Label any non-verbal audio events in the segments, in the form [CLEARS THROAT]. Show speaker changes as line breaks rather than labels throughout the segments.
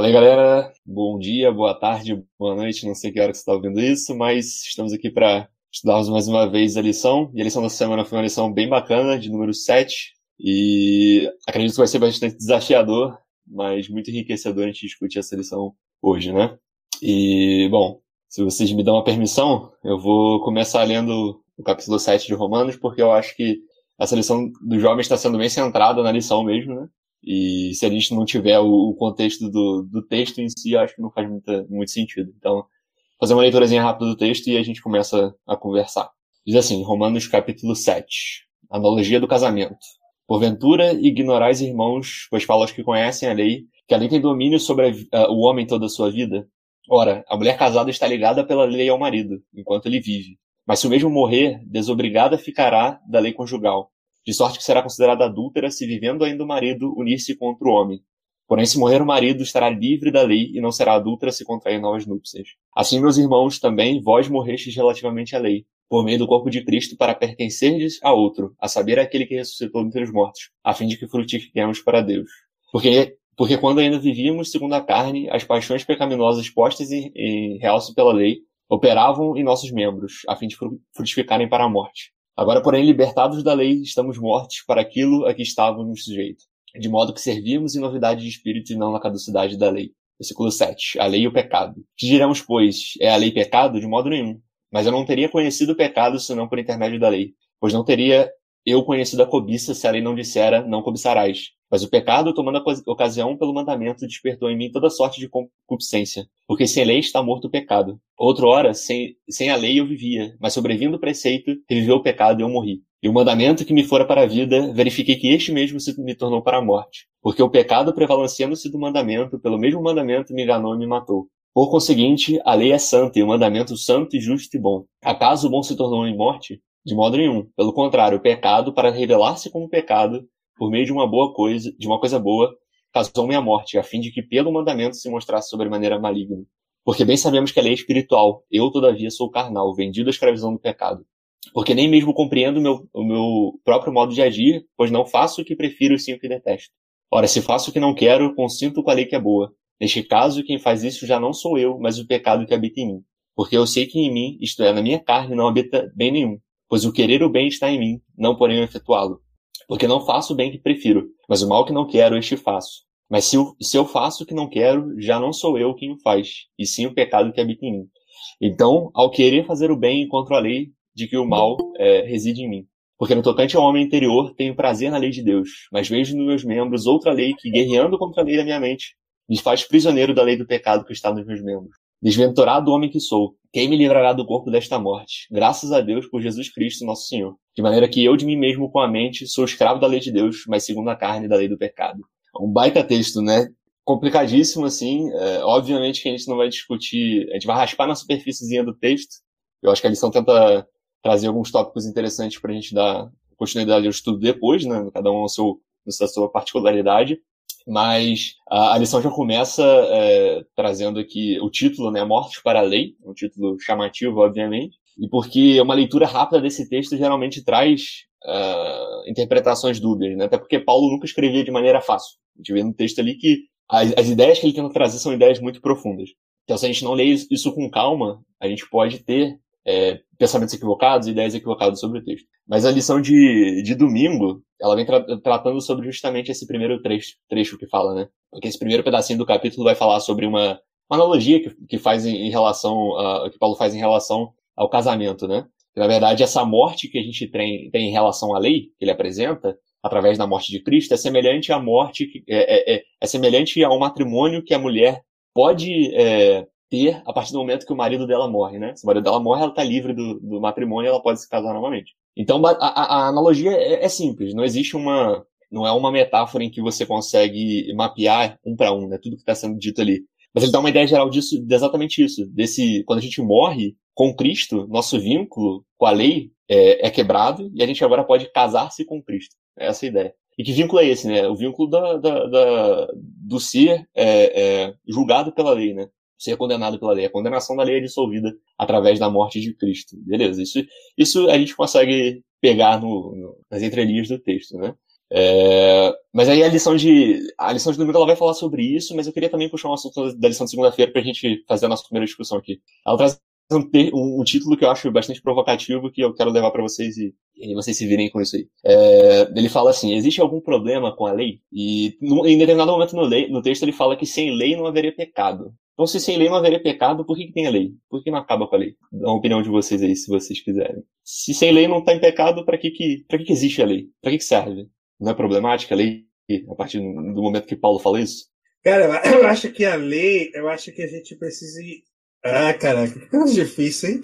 Fala aí, galera. Bom dia, boa tarde, boa noite. Não sei que hora que você está ouvindo isso, mas estamos aqui para estudarmos mais uma vez a lição. E a lição da semana foi uma lição bem bacana, de número 7. E acredito que vai ser bastante desafiador, mas muito enriquecedor a gente discutir essa lição hoje, né? E, bom, se vocês me dão a permissão, eu vou começar lendo o capítulo 7 de Romanos, porque eu acho que essa lição do jovem está sendo bem centrada na lição mesmo, né? E se a gente não tiver o, contexto do, do texto em si, acho que não faz muita, muito sentido. Então, fazer uma leiturazinha rápida do texto e a gente começa a conversar. Diz assim, Romanos capítulo 7. Analogia do casamento. Porventura, ignorais irmãos, pois falo aos que conhecem a lei, que a lei tem domínio sobre a, a, o homem toda a sua vida. Ora, a mulher casada está ligada pela lei ao marido, enquanto ele vive. Mas se o mesmo morrer, desobrigada ficará da lei conjugal de sorte que será considerada adúltera se vivendo ainda o marido unir-se contra o homem. Porém, se morrer o marido, estará livre da lei e não será adúltera se contrair novas núpcias. Assim, meus irmãos, também vós morrestes relativamente à lei, por meio do corpo de Cristo, para pertencerdes a outro, a saber, aquele que ressuscitou entre os mortos, a fim de que frutifiquemos para Deus. Porque, porque quando ainda vivíamos segundo a carne, as paixões pecaminosas postas em, em realce pela lei operavam em nossos membros, a fim de frutificarem para a morte. Agora, porém, libertados da lei, estamos mortos para aquilo a que estávamos sujeitos, de modo que servimos em novidade de espírito e não na caducidade da lei. Versículo 7. A lei e o pecado. Que diremos, pois, é a lei pecado? De modo nenhum. Mas eu não teria conhecido o pecado senão por intermédio da lei. Pois não teria eu conhecido a cobiça se a lei não dissera, não cobiçarás. Mas o pecado, tomando a ocasião pelo mandamento, despertou em mim toda sorte de concupiscência. Porque sem lei está morto o pecado. Outra hora, sem, sem a lei eu vivia, mas sobrevindo o preceito, reviveu o pecado e eu morri. E o mandamento que me fora para a vida, verifiquei que este mesmo se me tornou para a morte. Porque o pecado, prevalecendo-se do mandamento, pelo mesmo mandamento me enganou e me matou. Por conseguinte, a lei é santa e o mandamento santo e justo e bom. Acaso o bom se tornou em morte? De modo nenhum. Pelo contrário, o pecado, para revelar-se como pecado, por meio de uma boa coisa, de uma coisa boa, causou minha morte, a fim de que pelo mandamento se mostrasse sobremaneira maligno. Porque bem sabemos que a lei é espiritual, eu todavia sou carnal, vendido à escravidão do pecado. Porque nem mesmo compreendo meu, o meu próprio modo de agir, pois não faço o que prefiro e sim o que detesto. Ora, se faço o que não quero, consinto com a lei que é boa. Neste caso, quem faz isso já não sou eu, mas o pecado que habita em mim. Porque eu sei que em mim, isto é, na minha carne, não habita bem nenhum. Pois o querer o bem está em mim, não porém efetuá-lo. Porque não faço o bem que prefiro, mas o mal que não quero, este faço. Mas se eu, se eu faço o que não quero, já não sou eu quem o faz, e sim o pecado que habita em mim. Então, ao querer fazer o bem, encontro a lei de que o mal é, reside em mim. Porque no tocante ao homem interior, tenho prazer na lei de Deus, mas vejo nos meus membros outra lei que, guerreando contra a lei da minha mente, me faz prisioneiro da lei do pecado que está nos meus membros. Desventurado homem que sou, quem me livrará do corpo desta morte? Graças a Deus por Jesus Cristo, nosso Senhor. De maneira que eu de mim mesmo com a mente sou escravo da lei de Deus, mas segundo a carne da lei do pecado. Um baita texto, né? Complicadíssimo, assim. É, obviamente que a gente não vai discutir, a gente vai raspar na superfíciezinha do texto. Eu acho que a lição tenta trazer alguns tópicos interessantes para a gente dar continuidade ao estudo depois, né? Cada um ao seu, a sua particularidade. Mas a, a lição já começa é, trazendo aqui o título, né, Mortes para a Lei, um título chamativo, obviamente, e porque uma leitura rápida desse texto geralmente traz uh, interpretações dúbias, né? até porque Paulo nunca escrevia de maneira fácil. A gente vê no texto ali que as, as ideias que ele tenta trazer são ideias muito profundas. Então, se a gente não lê isso com calma, a gente pode ter é, pensamentos equivocados, ideias equivocadas sobre o texto. Mas a lição de, de domingo, ela vem tra tratando sobre justamente esse primeiro trecho, trecho que fala, né? Porque esse primeiro pedacinho do capítulo vai falar sobre uma, uma analogia que, que faz em, em relação, a, que Paulo faz em relação ao casamento, né? na verdade, essa morte que a gente tem, tem em relação à lei, que ele apresenta, através da morte de Cristo, é semelhante à morte, que, é, é, é, é semelhante ao matrimônio que a mulher pode é, ter a partir do momento que o marido dela morre, né? Se o marido dela morre, ela está livre do, do matrimônio e ela pode se casar novamente. Então a, a analogia é, é, simples, não existe uma. Não é uma metáfora em que você consegue mapear um para um, né? Tudo que está sendo dito ali. Mas ele dá uma ideia geral disso, de exatamente isso. Desse, quando a gente morre com Cristo, nosso vínculo com a lei é, é quebrado e a gente agora pode casar-se com Cristo. É essa a ideia. E que vínculo é esse, né? O vínculo da, da, da do ser é, é, julgado pela lei, né? Ser condenado pela lei. A condenação da lei é dissolvida através da morte de Cristo. Beleza? Isso, isso a gente consegue pegar no, no nas entrelinhas do texto, né? É, mas aí a lição de a lição de domingo ela vai falar sobre isso, mas eu queria também puxar um assunto da lição de segunda-feira para a gente fazer a nossa primeira discussão aqui. Ela traz um, um, título que eu acho bastante provocativo que eu quero levar para vocês e, e, vocês se virem com isso aí. É, ele fala assim: existe algum problema com a lei? E em determinado momento no, lei, no, texto ele fala que sem lei não haveria pecado. Então, se sem lei não haveria pecado, por que, que tem a lei? Por que não acaba com a lei? Dá uma opinião de vocês aí, se vocês quiserem. Se sem lei não está em pecado, para que, que, que, que existe a lei? Para que, que serve? Não é problemática a lei a partir do momento que Paulo fala isso?
Cara, [COUGHS] eu acho que a lei, eu acho que a gente precisa ah, caraca, que coisa difícil, hein?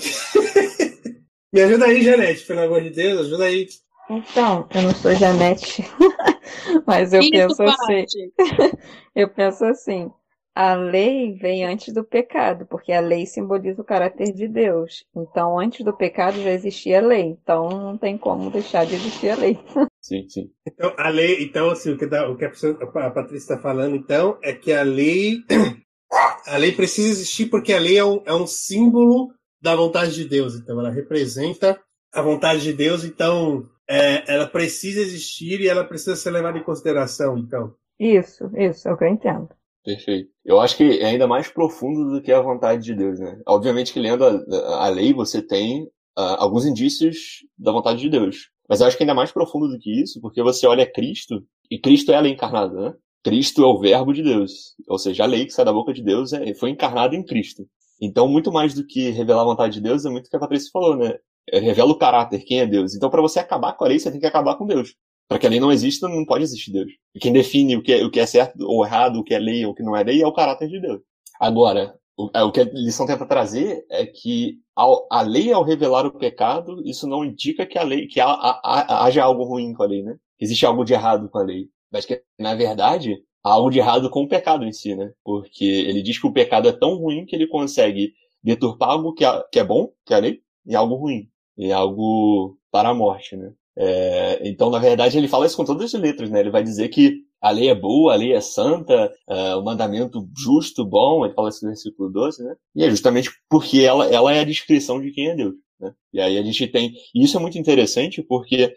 [LAUGHS] Me ajuda aí, Janete, pelo amor de Deus, ajuda aí.
Então, eu não sou Janete, [LAUGHS] mas eu Isso penso parte. assim. [LAUGHS] eu penso assim. A lei vem antes do pecado, porque a lei simboliza o caráter de Deus. Então, antes do pecado já existia a lei. Então, não tem como deixar de existir a lei. [LAUGHS]
Sim, sim.
Então, a lei, então, assim, o que, o que a Patrícia está falando, então, é que a lei [COUGHS] a lei precisa existir porque a lei é um, é um símbolo da vontade de Deus. Então, ela representa a vontade de Deus. Então, é, ela precisa existir e ela precisa ser levada em consideração. Então,
isso, isso é o que eu entendo.
Perfeito. Eu acho que é ainda mais profundo do que a vontade de Deus, né? Obviamente que lendo a, a lei você tem uh, alguns indícios da vontade de Deus. Mas eu acho que é ainda mais profundo do que isso, porque você olha Cristo, e Cristo é a lei encarnada, né? Cristo é o verbo de Deus. Ou seja, a lei que sai da boca de Deus é, foi encarnada em Cristo. Então, muito mais do que revelar a vontade de Deus, é muito o que a Patrícia falou, né? É, revela o caráter, quem é Deus. Então, para você acabar com a lei, você tem que acabar com Deus. Para que a lei não exista, não pode existir Deus. E quem define o que, é, o que é certo ou errado, o que é lei ou o que não é lei, é o caráter de Deus. Agora, o, é, o que a lição tenta trazer é que ao, a lei, ao revelar o pecado, isso não indica que a lei, que haja algo ruim com a lei, né? Existe algo de errado com a lei. Mas que, na verdade, há algo de errado com o pecado em si, né? Porque ele diz que o pecado é tão ruim que ele consegue deturpar algo que é, que é bom, que é a lei, e algo ruim, e algo para a morte, né? É, então, na verdade, ele fala isso com todas as letras, né? Ele vai dizer que a lei é boa, a lei é santa, é, o mandamento justo, bom, ele fala isso no versículo 12, né? E é justamente porque ela, ela é a descrição de quem é Deus, né? E aí a gente tem, e isso é muito interessante porque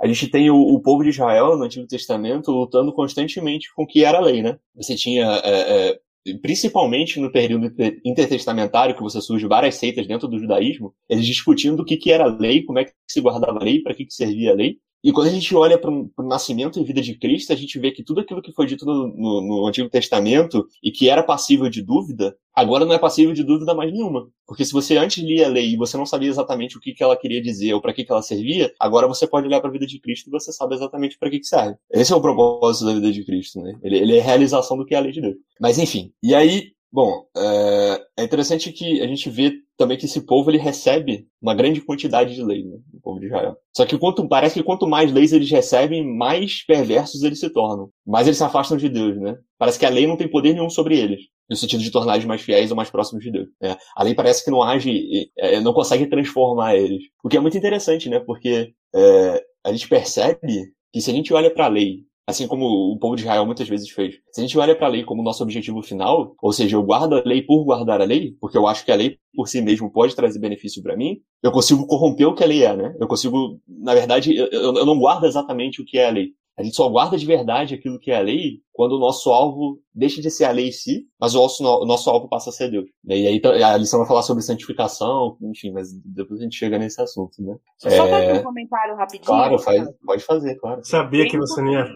a gente tem o, o, povo de Israel no Antigo Testamento lutando constantemente com o que era a lei, né? Você tinha, é, é, principalmente no período intertestamentário, que você surge várias seitas dentro do judaísmo, eles discutindo o que, que era lei, como é que se guardava a lei, para que, que servia a lei. E quando a gente olha para o nascimento e vida de Cristo, a gente vê que tudo aquilo que foi dito no, no, no, Antigo Testamento e que era passível de dúvida, agora não é passível de dúvida mais nenhuma. Porque se você antes lia a lei e você não sabia exatamente o que, que ela queria dizer ou para que, que ela servia, agora você pode olhar para a vida de Cristo e você sabe exatamente para que, que serve. Esse é o propósito da vida de Cristo, né? Ele, ele é a realização do que é a lei de Deus. Mas enfim, e aí Bom, é, é, interessante que a gente vê também que esse povo ele recebe uma grande quantidade de leis, né, o povo de Israel. Só que quanto, parece que quanto mais leis eles recebem, mais perversos eles se tornam. Mais eles se afastam de Deus, né? Parece que a lei não tem poder nenhum sobre eles, no sentido de torná-los mais fiéis ou mais próximos de Deus. Né? A lei parece que não age, é, não consegue transformar eles. O que é muito interessante, né? Porque é, a gente percebe que se a gente olha para a lei assim como o povo de Israel muitas vezes fez. Se a gente olha para a lei como nosso objetivo final, ou seja, eu guardo a lei por guardar a lei, porque eu acho que a lei por si mesmo pode trazer benefício para mim, eu consigo corromper o que a lei é, né? Eu consigo, na verdade, eu, eu não guardo exatamente o que é a lei. A gente só guarda de verdade aquilo que é a lei quando o nosso alvo deixa de ser a lei em si, mas o nosso, o nosso alvo passa a ser Deus. E aí a lição vai falar sobre santificação, enfim, mas depois a gente chega nesse assunto, né?
Só é... fazer um comentário rapidinho.
Claro, faz, pode fazer, claro.
Sabia que você não ia,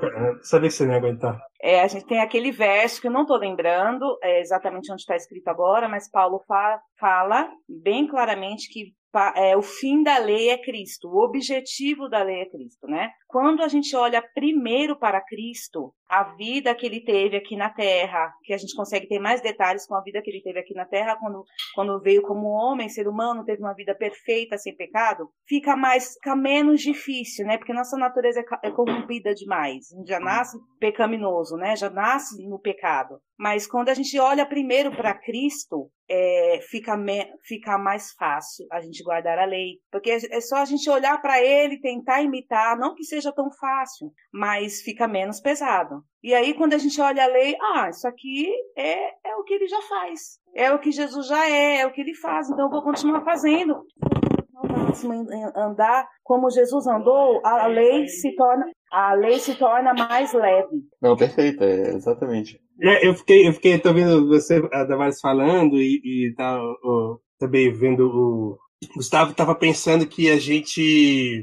sabia que você não ia aguentar.
É, a gente tem aquele verso que eu não estou lembrando é exatamente onde está escrito agora, mas Paulo fala, fala bem claramente que é, o fim da lei é Cristo, o objetivo da lei é Cristo, né? Quando a gente olha primeiro para Cristo, a vida que ele teve aqui na Terra, que a gente consegue ter mais detalhes com a vida que ele teve aqui na Terra, quando, quando veio como homem, ser humano, teve uma vida perfeita, sem pecado, fica mais, fica menos difícil, né? Porque nossa natureza é, é corrompida demais. Já nasce pecaminoso, né? Já nasce no pecado. Mas quando a gente olha primeiro para Cristo, é, fica, me, fica mais fácil a gente guardar a lei. Porque é só a gente olhar para ele, tentar imitar, não que seja tão fácil, mas fica menos pesado. E aí, quando a gente olha a lei, ah, isso aqui é, é o que ele já faz. É o que Jesus já é, é o que ele faz, então eu vou continuar fazendo máximo andar como Jesus andou, a lei se torna a lei se torna mais leve.
Não, perfeito, é, exatamente.
É, eu fiquei, eu fiquei, tô vendo você, a Davares falando e, e tá, ó, também vendo o Gustavo estava pensando que a gente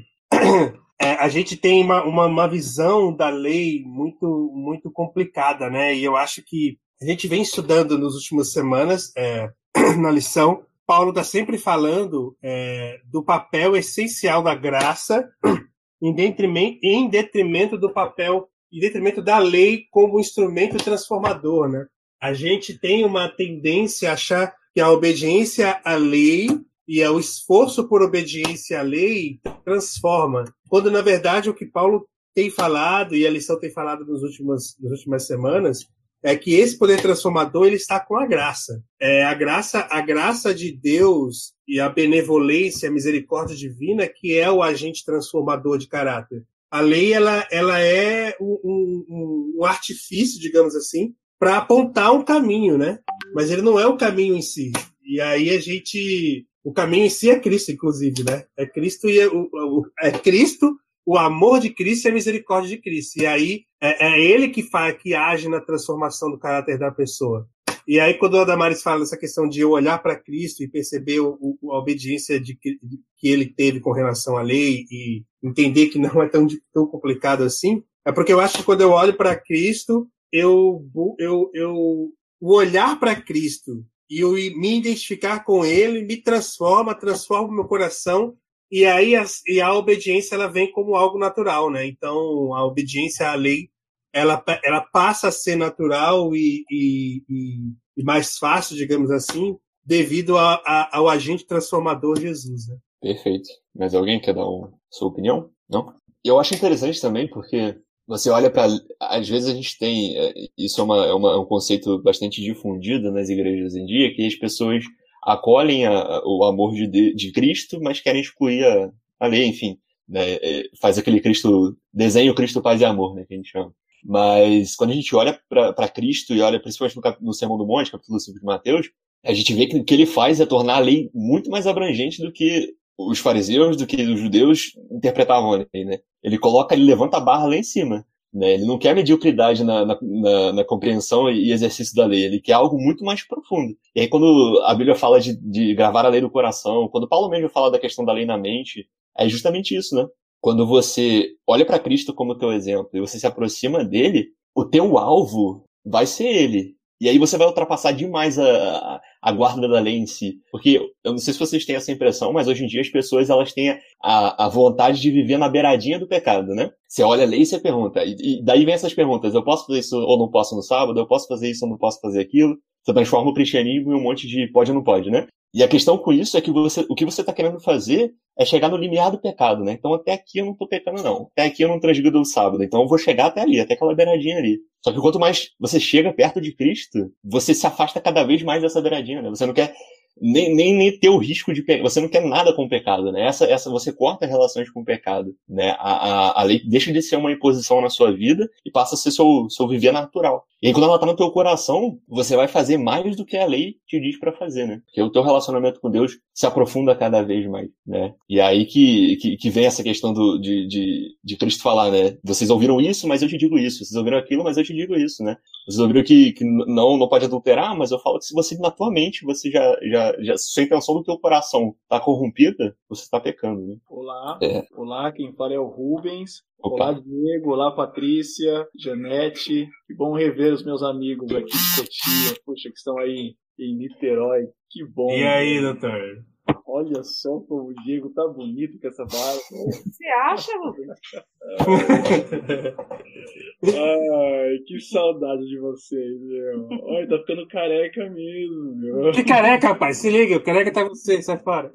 é, a gente tem uma, uma, uma, visão da lei muito muito complicada, né? E eu acho que a gente vem estudando nas últimas semanas é, [CLEARS THROAT] na lição Paulo está sempre falando é, do papel essencial da graça [CLEARS THROAT] em detrimento, em detrimento do papel, em detrimento da lei como instrumento transformador. Né? A gente tem uma tendência a achar que a obediência à lei e o esforço por obediência à lei transforma, quando na verdade o que Paulo tem falado e a lição tem falado nas últimas semanas é que esse poder transformador ele está com a graça. É a graça, a graça de Deus e a benevolência, a misericórdia divina que é o agente transformador de caráter. A lei ela, ela é um, um, um artifício, digamos assim, para apontar um caminho, né? Mas ele não é o caminho em si. E aí a gente, o caminho em si é Cristo, inclusive, né? É Cristo e é, o, é Cristo o amor de Cristo e a misericórdia de Cristo. E aí é, é ele que faz, que age na transformação do caráter da pessoa. E aí, quando o Adamares fala dessa questão de eu olhar para Cristo e perceber o, o, a obediência de que, ele teve com relação à lei e entender que não é tão, tão complicado assim, é porque eu acho que quando eu olho para Cristo, eu, eu, eu, o olhar para Cristo e eu me identificar com ele me transforma, transforma o meu coração e aí a, e a obediência ela vem como algo natural, né? Então a obediência à lei ela, ela passa a ser natural e, e, e mais fácil, digamos assim, devido a, a, ao agente transformador Jesus. Né?
Perfeito. Mas alguém quer dar sua opinião? Não? Eu acho interessante também porque você olha para. Às vezes a gente tem. É, isso é, uma, é, uma, é um conceito bastante difundido nas igrejas em dia, que as pessoas acolhem a, o amor de, de Cristo, mas querem excluir a, a lei, enfim. Né, é, faz aquele Cristo, desenho Cristo paz e amor, né, que a gente chama. Mas quando a gente olha para Cristo e olha principalmente no, no Sermão do Monte, capítulo 5 de Mateus, a gente vê que o que ele faz é tornar a lei muito mais abrangente do que os fariseus, do que os judeus interpretavam a lei, né? Ele coloca, ele levanta a barra lá em cima. Né? Ele não quer mediocridade na, na, na, na, compreensão e exercício da lei, ele quer algo muito mais profundo. E aí, quando a Bíblia fala de, de gravar a lei no coração, quando Paulo mesmo fala da questão da lei na mente, é justamente isso, né? Quando você olha para Cristo como teu exemplo e você se aproxima dele, o teu alvo vai ser ele. E aí você vai ultrapassar demais a, a, guarda da lei em si. Porque eu não sei se vocês têm essa impressão, mas hoje em dia as pessoas elas têm a, a vontade de viver na beiradinha do pecado, né? Você olha a lei e você pergunta. E, e daí vem essas perguntas: eu posso fazer isso ou não posso no sábado? Eu posso fazer isso ou não posso fazer aquilo? Você transforma o cristianismo em um monte de pode ou não pode, né? E a questão com isso é que você, o que você está querendo fazer é chegar no limiar do pecado, né? Então até aqui eu não estou pecando, não. Até aqui eu não transgrido o sábado. Então eu vou chegar até ali, até aquela beiradinha ali. Só que quanto mais você chega perto de Cristo, você se afasta cada vez mais dessa beiradinha, né? Você não quer nem, nem, nem ter o risco de pecar. Você não quer nada com o pecado, né? Essa, essa, você corta relações com o pecado, né? A, a, a lei deixa de ser uma imposição na sua vida e passa a ser seu, seu viver natural. E aí, quando ela tá no teu coração, você vai fazer mais do que a lei te diz para fazer, né? Porque o teu relacionamento com Deus se aprofunda cada vez mais, né? E é aí que, que, que vem essa questão do, de, de, de Cristo falar, né? Vocês ouviram isso, mas eu te digo isso. Vocês ouviram aquilo, mas eu te digo isso, né? Vocês ouviram que, que não, não pode adulterar, mas eu falo que se você, na tua mente, você já, já, já se a intenção do teu coração tá corrompida, você está pecando, né?
Olá, é. olá, quem fala é o Rubens. Opa. Olá, Diego. Olá, Patrícia, Janete. Que bom rever os meus amigos aqui de Cotia, puxa, que estão aí em Niterói. Que bom.
E aí, doutor?
Olha só como o Diego tá bonito com essa barba.
Você acha, Rubens?
Ai, que saudade de vocês, meu. Olha, tá ficando careca mesmo, meu.
Que careca, rapaz? Se liga, o careca tá com você, sai fora.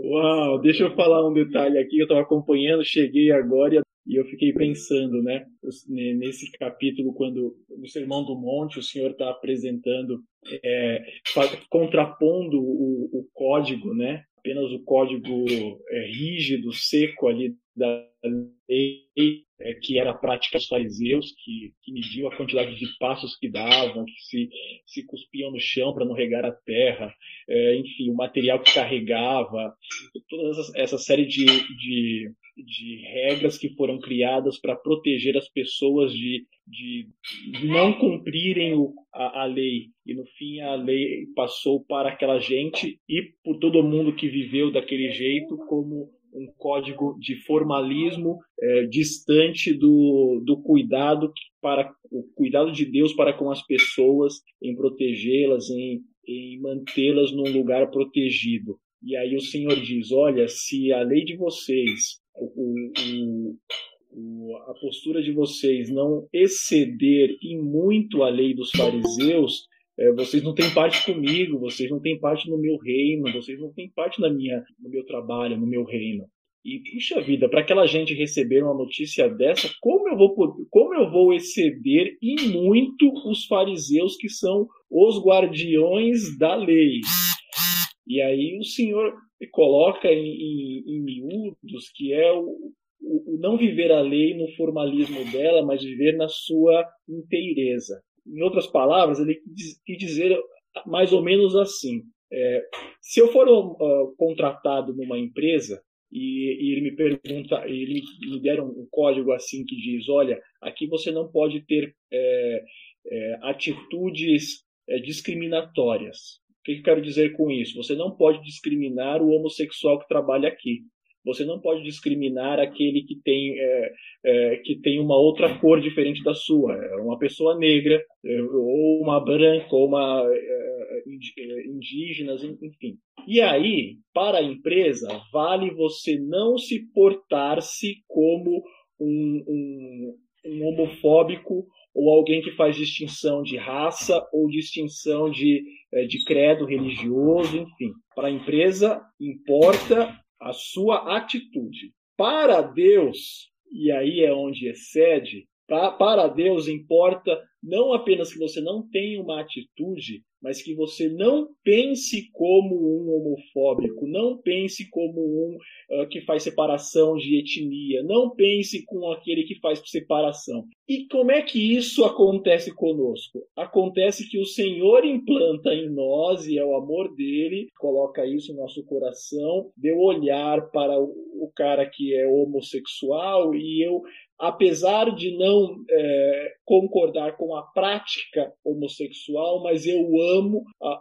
Uau, deixa eu falar um detalhe aqui. Eu tava acompanhando, cheguei agora e eu fiquei pensando, né, nesse capítulo, quando no Sermão do Monte o Senhor está apresentando, é, contrapondo o, o, código, né, apenas o código é, rígido, seco ali da lei, é, que era a prática dos fariseus, que, que mediam a quantidade de passos que davam, que se, se cuspiam no chão para não regar a terra, é, enfim, o material que carregava, toda essa, essa série de, de, de regras que foram criadas para proteger as pessoas de, de não cumprirem o, a, a, lei. E no fim a lei passou para aquela gente e por todo mundo que viveu daquele jeito como um código de formalismo é, distante do, do cuidado para o cuidado de Deus para com as pessoas, em protegê-las, em, em mantê-las num lugar protegido. E aí o Senhor diz: olha, se a lei de vocês, o, o, a postura de vocês não exceder em muito a lei dos fariseus, é, vocês não têm parte comigo, vocês não têm parte no meu reino, vocês não têm parte na minha, no meu trabalho, no meu reino. E puxa vida, para aquela gente receber uma notícia dessa, como eu vou como eu vou exceder em muito os fariseus que são os guardiões da lei? E aí o Senhor coloca em, em, em miúdos que é o, o, o não viver a lei no formalismo dela, mas viver na sua inteireza. Em outras palavras, ele quis dizer mais ou menos assim: é, se eu for uh, contratado numa empresa e, e, ele me pergunta, ele me deram um código assim que diz, olha, aqui você não pode ter é, é, atitudes é, discriminatórias. O que eu quero dizer com isso? Você não pode discriminar o homossexual que trabalha aqui. Você não pode discriminar aquele que tem, é, é, que tem uma outra cor diferente da sua. É uma pessoa negra, é, ou uma branca, ou uma é, é, enfim. E aí, para a empresa, vale você não se portar-se como um, um, um homofóbico ou alguém que faz distinção de raça ou distinção de, de credo religioso, enfim. Para a empresa, importa a sua atitude. Para Deus, e aí é onde excede, para Deus importa não apenas que você não tenha uma atitude, mas que você não pense como um homofóbico, não pense como um uh, que faz separação de etnia, não pense com aquele que faz separação. E como é que isso acontece conosco? Acontece que o Senhor implanta em nós, e é o amor dele, coloca isso no nosso coração, de eu olhar para o cara que é homossexual e eu apesar de não é, concordar com a prática homossexual, mas eu amo a,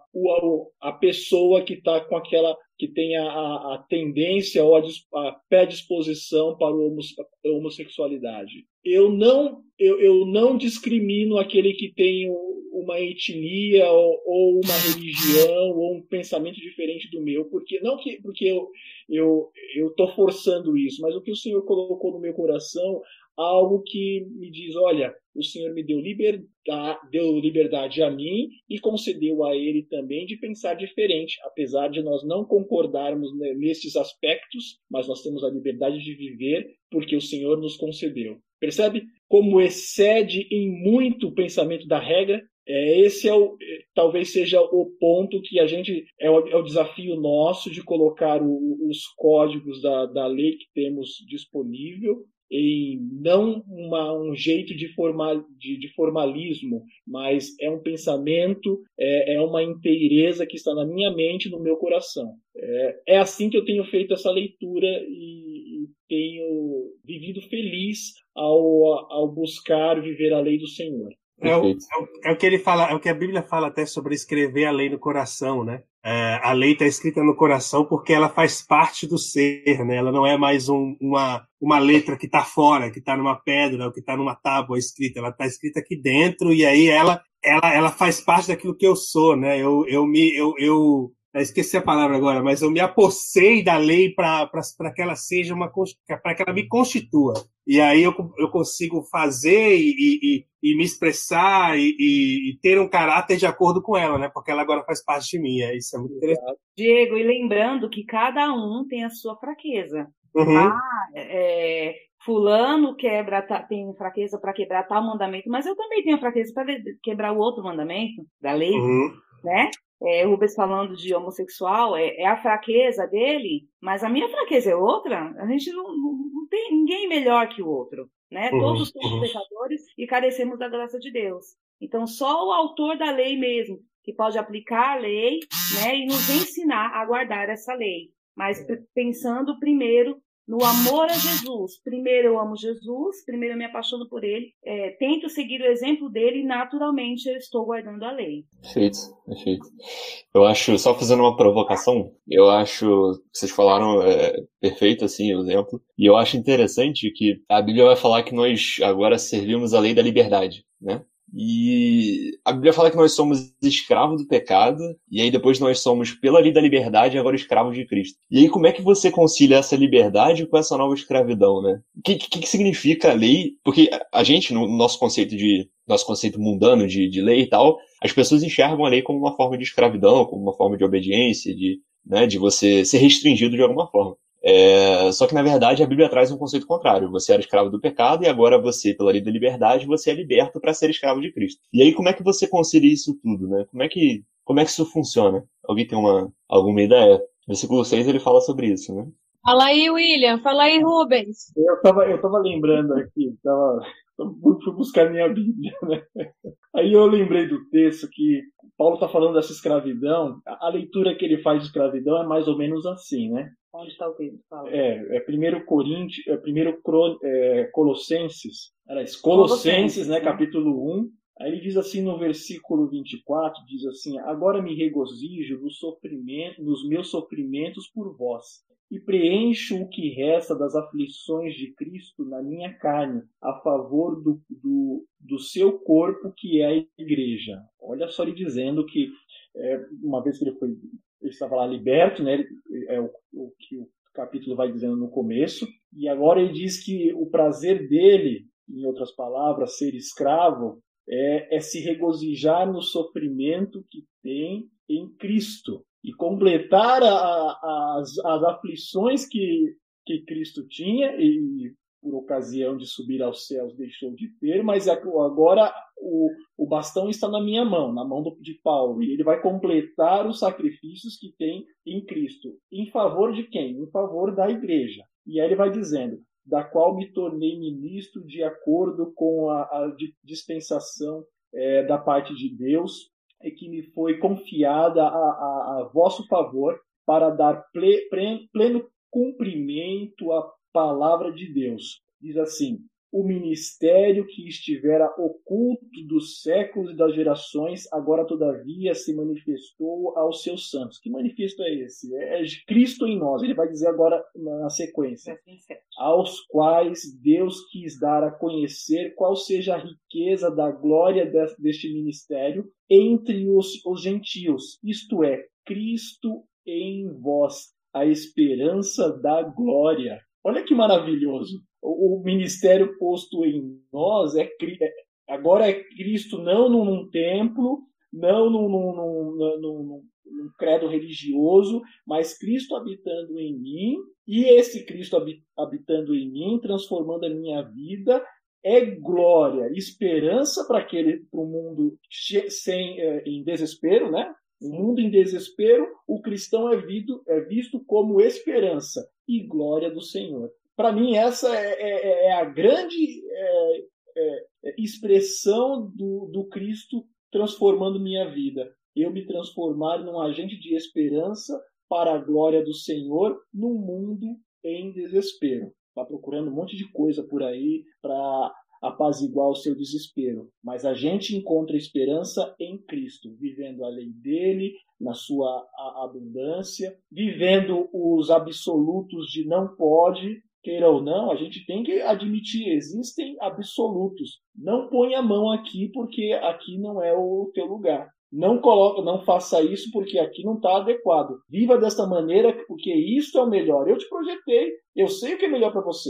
a pessoa que está com aquela que tem a, a tendência ou a, a predisposição para a homossexualidade. Eu não, eu, eu não discrimino aquele que tem uma etnia ou, ou, uma religião ou um pensamento diferente do meu, porque não que porque eu eu eu estou forçando isso, mas o que o Senhor colocou no meu coração algo que me diz, olha, o Senhor me deu liberdade, deu liberdade a mim e concedeu a ele também de pensar diferente, apesar de nós não concordarmos nesses aspectos, mas nós temos a liberdade de viver porque o Senhor nos concedeu. Percebe como excede em muito o pensamento da regra? É, esse é o, é, talvez seja o ponto que a gente é o, é o desafio nosso de colocar o, os códigos da, da lei que temos disponível em não uma, um jeito de, formal, de, de, formalismo, mas é um pensamento, é, é, uma inteireza que está na minha mente, no meu coração. É, é assim que eu tenho feito essa leitura e, e tenho vivido feliz ao, ao buscar viver a lei do Senhor.
É o, é, o, é o, que ele fala, é o que a Bíblia fala até sobre escrever a lei no coração, né? É, a lei está escrita no coração porque ela faz parte do ser, né? Ela não é mais um, uma, uma letra que está fora, que está numa pedra, ou que está numa tábua escrita. Ela está escrita aqui dentro e aí ela, ela, ela faz parte daquilo que eu sou, né? Eu, eu me, eu, eu esqueci a palavra agora, mas eu me apossei da lei para que ela seja uma para que ela me constitua. E aí eu, eu consigo fazer e, e, e me expressar e, e, ter um caráter de acordo com ela, né? Porque ela agora faz parte de mim. É, isso é muito interessante.
Diego, e lembrando que cada um tem a sua fraqueza.
Uhum.
Ah, é, fulano quebra, tem fraqueza para quebrar tal mandamento, mas eu também tenho fraqueza para quebrar o outro mandamento da lei,
uhum.
né? É, Rubens falando de homossexual, é, é, a fraqueza dele, mas a minha fraqueza é outra. A gente não, não, não tem ninguém melhor que o outro, né?
Uhum.
Todos somos uhum. pecadores e carecemos da graça de Deus. Então, só o autor da lei mesmo que pode aplicar a lei, né, e nos ensinar a guardar essa lei. Mas pensando primeiro no amor a Jesus. Primeiro eu amo Jesus, primeiro eu me apaixono por ele, é, tento seguir o exemplo dele e naturalmente eu estou guardando a lei.
Perfeito, perfeito. Eu acho, só fazendo uma provocação, eu acho vocês falaram é, perfeito assim o exemplo, e eu acho interessante que a Bíblia vai falar que nós agora servimos a lei da liberdade, né? E a Bíblia fala que nós somos escravos do pecado, e aí depois nós somos, pela lei da liberdade, agora escravos de Cristo. E aí como é que você concilia essa liberdade com essa nova escravidão, né? O que, que, que significa a lei? Porque a gente, no nosso conceito de nosso conceito mundano de, de lei e tal, as pessoas enxergam a lei como uma forma de escravidão, como uma forma de obediência, de, né, de você ser restringido de alguma forma. É, só que, na verdade, a Bíblia traz um conceito contrário. Você era escravo do pecado e agora você, pela lei da liberdade, você é liberto para ser escravo de Cristo. E aí, como é que você concilia isso tudo, né? Como é que, como é que isso funciona? Alguém tem uma, alguma ideia? Versículo 6 ele fala sobre isso, né?
Fala aí, William. Fala aí, Rubens.
Eu tava, eu tava lembrando aqui, tava, fui buscar minha Bíblia, [LAUGHS] né? Aí eu lembrei do texto que Paulo está falando dessa escravidão. A leitura que ele faz de escravidão é mais ou menos assim, né?
Onde está o texto?
É, é primeiro Coríntios, é primeiro é, Colossenses, aliás, Colossenses, né, capítulo 1. Aí ele diz assim no versículo 24, diz assim: Agora me regozijo no sofrimento, nos meus sofrimentos por vós, e preencho o que resta das aflições de Cristo na minha carne, a favor do, do, do seu corpo, que é a igreja. Olha só ele dizendo que, é, uma vez que ele foi ele estava lá liberto, né? É o, o, que o capítulo vai dizendo no começo. E agora ele diz que o prazer dele, em outras palavras, ser escravo, é, é se regozijar no sofrimento que tem em Cristo e completar a, a, as, as aflições que, que Cristo tinha e por ocasião de subir aos céus deixou de ter, mas agora o, o bastão está na minha mão, na mão do, de Paulo, e ele vai completar os sacrifícios que tem em Cristo. Em favor de quem? Em favor da igreja. E aí ele vai dizendo: da qual me tornei ministro de acordo com a, a dispensação é, da parte de Deus, que me foi confiada a, a, a vosso favor para dar ple, pleno cumprimento à palavra de Deus. Diz assim: o ministério que estivera oculto dos séculos e das gerações, agora todavia se manifestou aos seus santos. Que manifesto é esse? É de Cristo em nós. Ele vai dizer agora na sequência. Aos quais Deus quis dar a conhecer qual seja a riqueza da glória deste ministério entre os, os gentios, isto é, Cristo em vós, a esperança da glória. Olha que maravilhoso. O, o ministério posto em nós é, é agora é Cristo não num, num templo, não num, num, num, credo religioso, mas Cristo habitando em mim, e esse Cristo habitando em mim, transformando a minha vida, é glória, esperança para aquele para o mundo sem, é, em desespero, né? Um mundo em desespero, o cristão é visto, é visto como esperança e glória do Senhor. Para mim, essa é, é, é, é a grande é, é, expressão do, do Cristo transformando minha vida. Eu me transformar num agente de esperança para a glória do Senhor num mundo em desespero. Está procurando um monte de coisa por aí para apaziguar o seu desespero. Mas a gente encontra esperança em Cristo, vivendo a lei dele, na sua abundância, vivendo os absolutos de não pode, queira ou não, a gente tem que admitir, existem absolutos. Não põe a mão aqui porque aqui não é o teu lugar. não coloca, não faça isso porque aqui não está adequado. Viva desta maneira porque isso é o melhor. Eu te projetei, eu sei o que é melhor para você.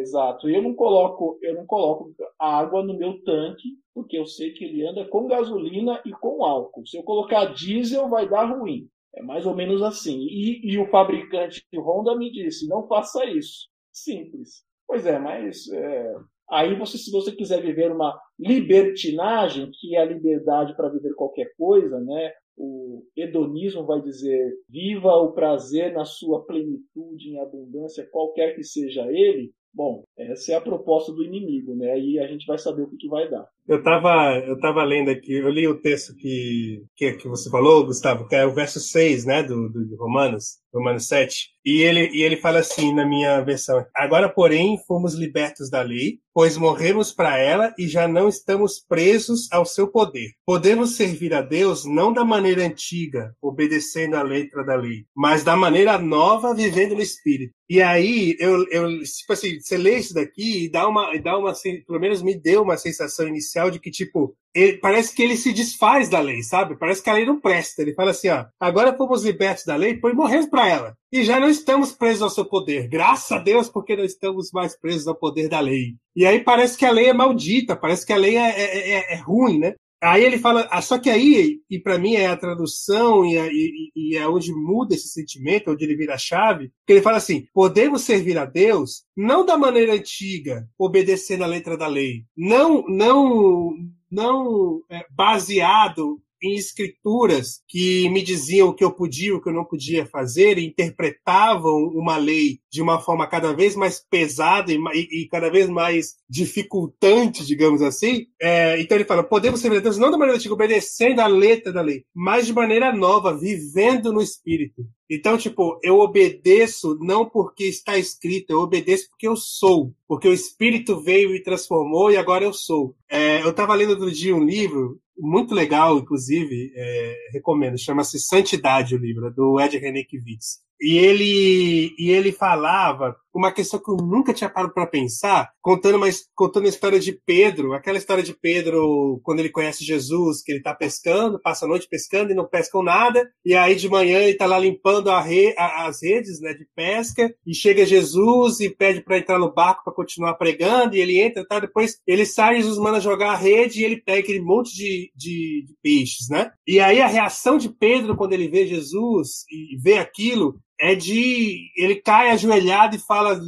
Exato. Eu não coloco, eu não coloco água no meu tanque porque eu sei que ele anda com gasolina e com álcool. Se eu colocar diesel, vai dar ruim. É mais ou menos assim. E, e o fabricante Honda me disse: não faça isso. Simples. Pois é, mas é, aí você, se você quiser viver uma libertinagem, que é a liberdade para viver qualquer coisa, né? O hedonismo vai dizer: viva o prazer na sua plenitude, em abundância, qualquer que seja ele. Bom, essa é a proposta do inimigo, né? E a gente vai saber o que, que vai dar.
Eu estava eu tava lendo aqui, eu li o texto que, que, que, você falou, Gustavo, que é o verso 6, né, do, do de Romanos, Romanos 7. E ele, e ele fala assim na minha versão: Agora, porém, fomos libertos da lei, pois morremos para ela e já não estamos presos ao seu poder. Podemos servir a Deus não da maneira antiga, obedecendo a letra da lei, mas da maneira nova, vivendo no Espírito. E aí, eu, eu tipo assim, você lê isso daqui e dá uma, dá uma, pelo menos me deu uma sensação inicial de que, tipo, ele, parece que ele se desfaz da lei, sabe? Parece que a lei não presta. Ele fala assim, ó, agora fomos libertos da lei, pois morremos para ela. E já não estamos presos ao seu poder. Graças a Deus, porque não estamos mais presos ao poder da lei. E aí parece que a lei é maldita, parece que a lei é, é, é, é ruim, né? Aí ele fala, ah, só que aí, e para mim é a tradução e, e, e, é onde muda esse sentimento, onde ele vira a chave, que ele fala assim: podemos servir a Deus não da maneira antiga, obedecendo a letra da lei, não, não, não é, baseado em escrituras que me diziam o que eu podia o que eu não podia fazer, e interpretavam uma lei de uma forma cada vez mais pesada e, e, e cada vez mais dificultante, digamos assim. É, então ele fala: podemos ser verdadeiros não da maneira antiga, obedecendo a letra da lei, mas de maneira nova, vivendo no espírito. Então, tipo, eu obedeço não porque está escrito, eu obedeço porque eu sou. Porque o Espírito veio e transformou e agora eu sou. É, eu estava lendo outro dia um livro muito legal, inclusive, é, recomendo, chama-se Santidade, o livro, do Ed Renekiewicz. E ele, e ele falava uma questão que eu nunca tinha parado para pensar, contando, uma, contando a história de Pedro, aquela história de Pedro quando ele conhece Jesus, que ele está pescando, passa a noite pescando e não pescam nada, e aí de manhã ele está lá limpando a re, a, as redes né, de pesca, e chega Jesus e pede para entrar no barco para continuar pregando, e ele entra, tá? depois ele sai, Jesus manda jogar a rede e ele pega aquele monte de, de, de peixes, né? E aí a reação de Pedro quando ele vê Jesus e vê aquilo é de. Ele cai ajoelhado e fala: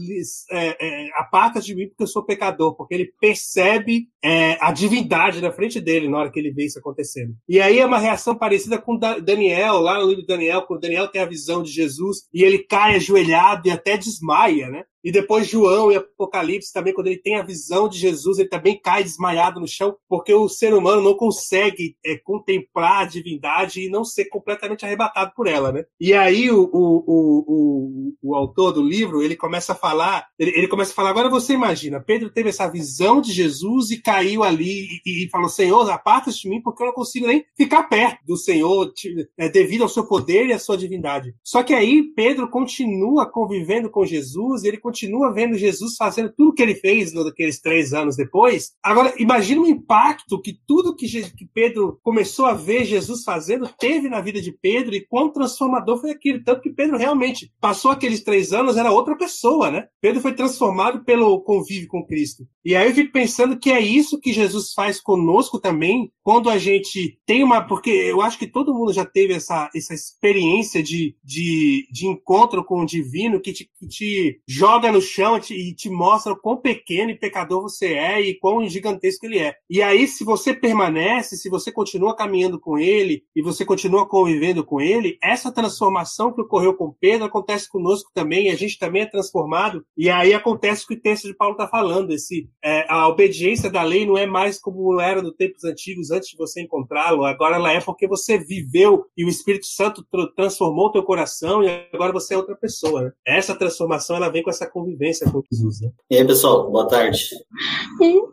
é, é, aparta de mim porque eu sou pecador, porque ele percebe é, a divindade na frente dele na hora que ele vê isso acontecendo. E aí é uma reação parecida com Daniel, lá no livro de Daniel, quando Daniel tem a visão de Jesus e ele cai ajoelhado e até desmaia, né? E depois João e Apocalipse também, quando ele tem a visão de Jesus, ele também cai desmaiado no chão, porque o ser humano não consegue é, contemplar a divindade e não ser completamente arrebatado por ela, né? E aí o, o, o, o, autor do livro, ele começa a falar, ele, ele, começa a falar, agora você imagina, Pedro teve essa visão de Jesus e caiu ali e, e falou, Senhor, aparta de mim, porque eu não consigo nem ficar perto do Senhor, é, devido ao seu poder e à sua divindade. Só que aí Pedro continua convivendo com Jesus, e ele continua vendo Jesus fazendo tudo que ele fez naqueles três anos depois. Agora, imagina o impacto que tudo que, que Pedro começou a ver Jesus fazendo teve na vida de Pedro e quão transformador foi aquilo. Tanto que Pedro realmente passou aqueles três anos, era outra pessoa, né? Pedro foi transformado pelo convívio com Cristo. E aí eu fico pensando que é isso que Jesus faz conosco também, quando a gente tem uma. Porque eu acho que todo mundo já teve essa, essa experiência de, de, de encontro com o divino que te, que te joga joga no chão e te mostra quão pequeno e pecador você é e quão gigantesco ele é. E aí, se você permanece, se você continua caminhando com ele e você continua convivendo com ele, essa transformação que ocorreu com Pedro acontece conosco também, e a gente também é transformado. E aí acontece o que o texto de Paulo está falando: esse, é, a obediência da lei não é mais como era nos tempos antigos, antes de você encontrá-lo, agora ela é porque você viveu e o Espírito Santo transformou o teu coração e agora você é outra pessoa. Né? Essa transformação ela vem com essa convivência com Jesus. Né?
E aí, pessoal, boa tarde.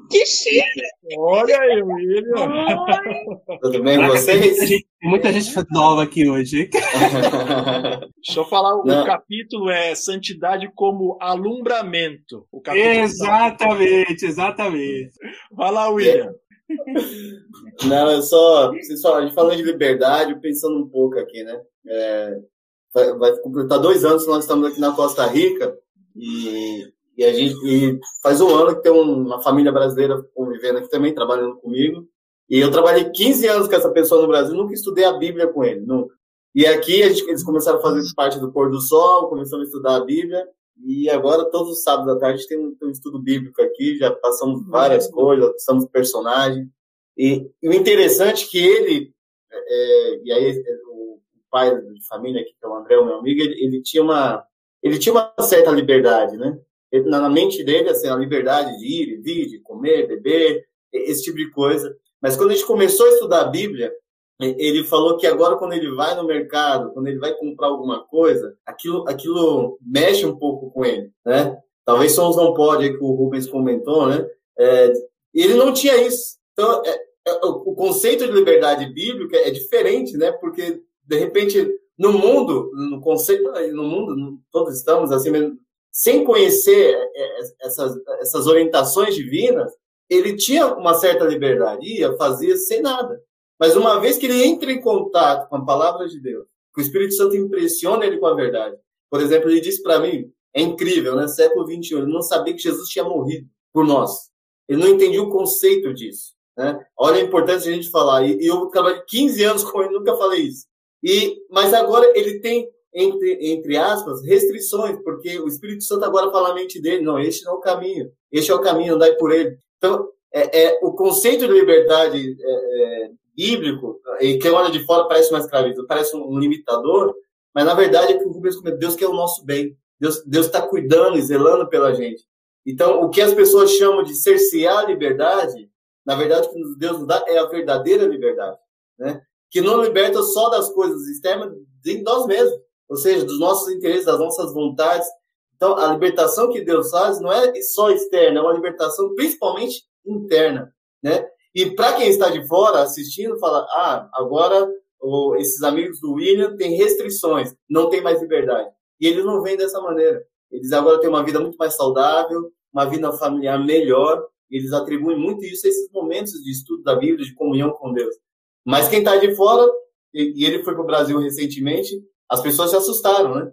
Que chique!
Olha aí, William!
Tudo bem com vocês?
Tem muita gente nova aqui hoje. [LAUGHS]
Deixa eu falar, o Não. capítulo é Santidade como Alumbramento.
exatamente, exatamente.
Vai lá, William.
Não, eu só, só. A gente falando de liberdade, pensando um pouco aqui, né? É, vai, vai completar dois anos que nós estamos aqui na Costa Rica e, e a gente e faz um ano que tem uma família brasileira convivendo aqui também, trabalhando comigo. E eu trabalhei 15 anos com essa pessoa no Brasil, nunca estudei a Bíblia com ele, nunca. E aqui gente, eles começaram a fazer parte do pôr do sol, começamos a estudar a Bíblia. E agora, todos os sábados à tarde, tem um, tem um estudo bíblico aqui, já passamos várias uhum. coisas, estamos personagens. E, e, o interessante é que ele, é, é e aí é, o pai de família que é o André, o meu amigo, ele, ele tinha uma ele tinha uma certa liberdade, né? Ele, na mente dele, assim, a liberdade de ir, vir, de comer, beber, esse tipo de coisa. Mas quando a gente começou a estudar a Bíblia, ele falou que agora quando ele vai no mercado, quando ele vai comprar alguma coisa, aquilo, aquilo mexe um pouco com ele, né? Talvez sons não pode, que o Rubens comentou, né? É, ele não tinha isso. Então, é, é, o conceito de liberdade bíblica é diferente, né? Porque, de repente, no mundo, no conceito, no mundo, todos estamos assim mesmo, sem conhecer é, é, essas, essas orientações divinas, ele tinha uma certa liberdade, ia, fazia sem nada. Mas uma vez que ele entra em contato com a palavra de Deus, que o Espírito Santo impressiona ele com a verdade. Por exemplo, ele disse para mim, é incrível, né? Século 21, ele não sabia que Jesus tinha morrido por nós. Ele não entendia o conceito disso. Né? Olha a importância de a gente falar. E, eu trabalhei 15 anos com ele, nunca falei isso. E, mas agora ele tem, entre, entre aspas, restrições, porque o Espírito Santo agora fala na mente dele, não, este não é o caminho, este é o caminho, andai por ele. Então, é, é o conceito de liberdade é, é bíblico, e quem olha de fora parece uma escravidão, parece um limitador, mas na verdade é que o Rubens comenta, Deus quer o nosso bem. Deus está cuidando e zelando pela gente. Então, o que as pessoas chamam de cercear a liberdade, na verdade, o que Deus nos dá é a verdadeira liberdade, né? Que não liberta só das coisas externas de nós mesmos, ou seja, dos nossos interesses, das nossas vontades. Então, a libertação que Deus faz não é só externa, é uma libertação principalmente interna, né? E para quem está de fora assistindo, fala: ah, agora oh, esses amigos do William têm restrições, não tem mais liberdade. E eles não vêm dessa maneira. Eles agora têm uma vida muito mais saudável, uma vida familiar melhor. Eles atribuem muito isso a esses momentos de estudo da Bíblia, de comunhão com Deus. Mas quem está de fora, e ele foi para o Brasil recentemente, as pessoas se assustaram, né?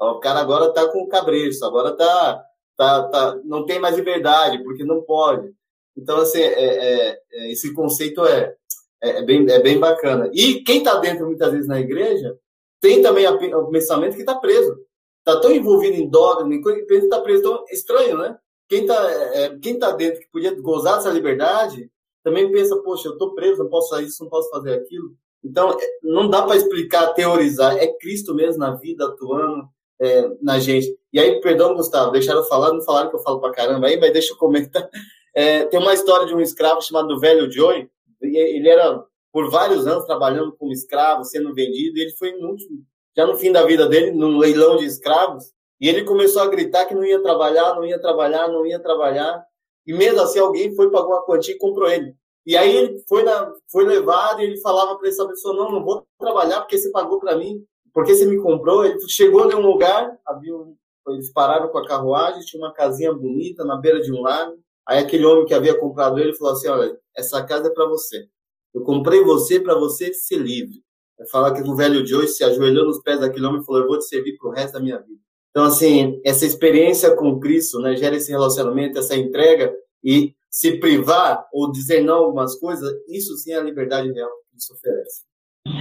O cara agora está com o agora tá, tá, tá, não tem mais liberdade, porque não pode. Então, assim, é, é, é, esse conceito é, é, é, bem, é bem bacana. E quem está dentro, muitas vezes, na igreja, tem também o pensamento que está preso. Está tão envolvido em dogma, em coisa, que está preso. É estranho, né? Quem está é, quem tá dentro, que podia gozar dessa liberdade, também pensa, poxa, eu estou preso, não posso fazer isso, não posso fazer aquilo. Então, não dá para explicar, teorizar. É Cristo mesmo na vida, atuando é, na gente. E aí, perdão, Gustavo, deixaram eu falar, não falaram que eu falo para caramba aí, mas deixa eu comentar. [LAUGHS] É, tem uma história de um escravo chamado Velho Joy. Ele era por vários anos trabalhando como escravo, sendo vendido. E ele foi último, já no fim da vida dele, num leilão de escravos. E ele começou a gritar que não ia trabalhar, não ia trabalhar, não ia trabalhar. E mesmo assim, alguém foi, pagou a quantia e comprou ele. E aí ele foi, na, foi levado e ele falava para essa pessoa: Não, não vou trabalhar porque você pagou para mim, porque você me comprou. Ele chegou em um lugar, havia um, eles pararam com a carruagem, tinha uma casinha bonita na beira de um lago. Aí aquele homem que havia comprado ele falou assim: Olha, essa casa é para você. Eu comprei você para você ser livre. Falar que o velho Joe se ajoelhou nos pés daquele homem e falou: Eu vou te servir pro resto da minha vida. Então, assim, essa experiência com Cristo, né, gera esse relacionamento, essa entrega e se privar ou dizer não a algumas coisas, isso sim é a liberdade real que isso oferece.